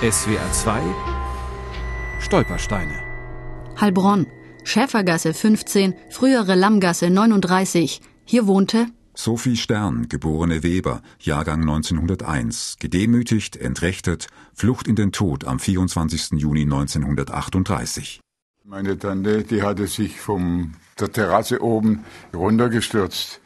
SWR 2 Stolpersteine. Heilbronn, Schäfergasse 15, frühere Lammgasse 39. Hier wohnte Sophie Stern, geborene Weber, Jahrgang 1901, gedemütigt, entrechtet, Flucht in den Tod am 24. Juni 1938. Meine Tante, die hatte sich von der Terrasse oben runtergestürzt.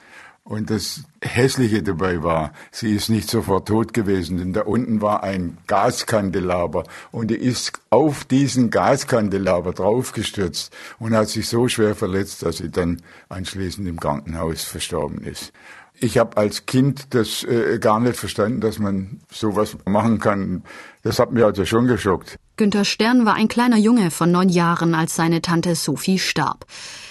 Und das Hässliche dabei war, sie ist nicht sofort tot gewesen, denn da unten war ein Gaskandelaber und die ist auf diesen Gaskandelaber draufgestürzt und hat sich so schwer verletzt, dass sie dann anschließend im Krankenhaus verstorben ist. Ich habe als Kind das äh, gar nicht verstanden, dass man sowas machen kann. Das hat mich also schon geschockt. Günter Stern war ein kleiner Junge von neun Jahren, als seine Tante Sophie starb.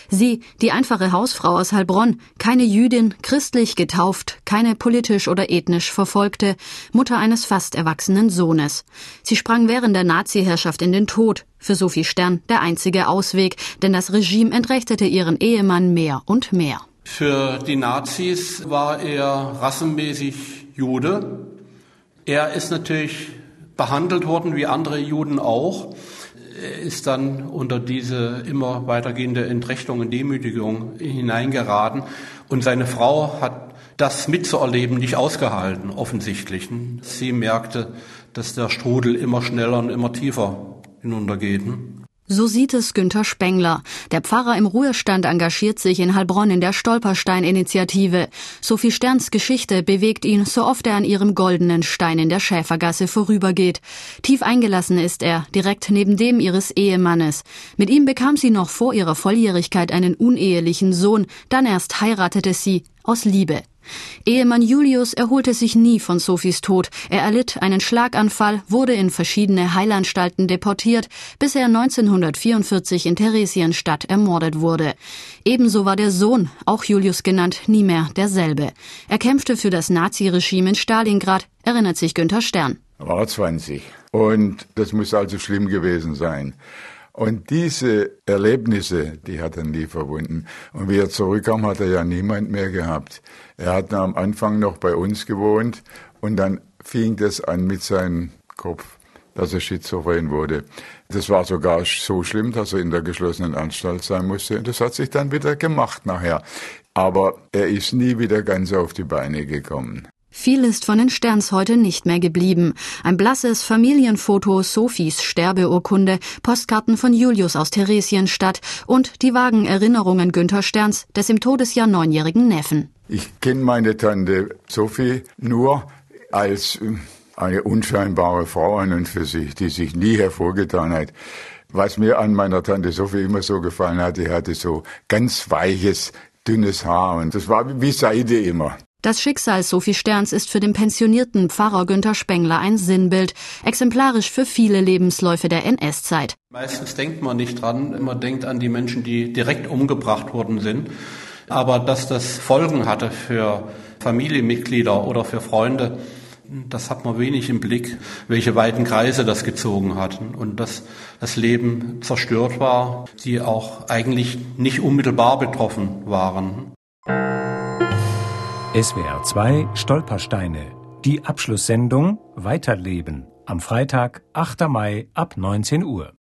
Sie, die einfache Hausfrau aus Heilbronn, keine Jüdin, christlich getauft, keine politisch oder ethnisch verfolgte, Mutter eines fast erwachsenen Sohnes. Sie sprang während der Nazi-Herrschaft in den Tod. Für Sophie Stern der einzige Ausweg, denn das Regime entrechtete ihren Ehemann mehr und mehr. Für die Nazis war er rassenmäßig Jude. Er ist natürlich behandelt worden wie andere Juden auch ist dann unter diese immer weitergehende Entrechtung und Demütigung hineingeraten. Und seine Frau hat das mitzuerleben nicht ausgehalten, offensichtlich. Sie merkte, dass der Strudel immer schneller und immer tiefer hinuntergeht. So sieht es Günther Spengler. Der Pfarrer im Ruhestand engagiert sich in Heilbronn in der Stolperstein-Initiative. Sophie Sterns Geschichte bewegt ihn, so oft er an ihrem goldenen Stein in der Schäfergasse vorübergeht. Tief eingelassen ist er, direkt neben dem ihres Ehemannes. Mit ihm bekam sie noch vor ihrer Volljährigkeit einen unehelichen Sohn, dann erst heiratete sie aus Liebe. Ehemann Julius erholte sich nie von Sophies Tod. Er erlitt einen Schlaganfall, wurde in verschiedene Heilanstalten deportiert, bis er 1944 in Theresienstadt ermordet wurde. Ebenso war der Sohn, auch Julius genannt, nie mehr derselbe. Er kämpfte für das Naziregime in Stalingrad, erinnert sich Günther Stern. Er war 20. Und das muss also schlimm gewesen sein. Und diese Erlebnisse, die hat er nie verwunden. Und wie er zurückkam, hat er ja niemand mehr gehabt. Er hat am Anfang noch bei uns gewohnt und dann fing das an mit seinem Kopf, dass er schizophren wurde. Das war sogar so schlimm, dass er in der geschlossenen Anstalt sein musste. Und das hat sich dann wieder gemacht nachher. Aber er ist nie wieder ganz auf die Beine gekommen. Viel ist von den Sterns heute nicht mehr geblieben. Ein blasses Familienfoto, Sophies Sterbeurkunde, Postkarten von Julius aus Theresienstadt und die vagen Erinnerungen Günther Sterns, des im Todesjahr neunjährigen Neffen. Ich kenne meine Tante Sophie nur als äh, eine unscheinbare Frau an und für sich, die sich nie hervorgetan hat. Was mir an meiner Tante Sophie immer so gefallen hat, die hatte so ganz weiches, dünnes Haar und das war wie Seide immer. Das Schicksal Sophie Sterns ist für den pensionierten Pfarrer Günther Spengler ein Sinnbild, exemplarisch für viele Lebensläufe der NS-Zeit. Meistens denkt man nicht dran, man denkt an die Menschen, die direkt umgebracht worden sind. Aber dass das Folgen hatte für Familienmitglieder oder für Freunde, das hat man wenig im Blick, welche weiten Kreise das gezogen hat und dass das Leben zerstört war, die auch eigentlich nicht unmittelbar betroffen waren. SWR 2 Stolpersteine. Die Abschlusssendung Weiterleben. Am Freitag, 8. Mai ab 19 Uhr.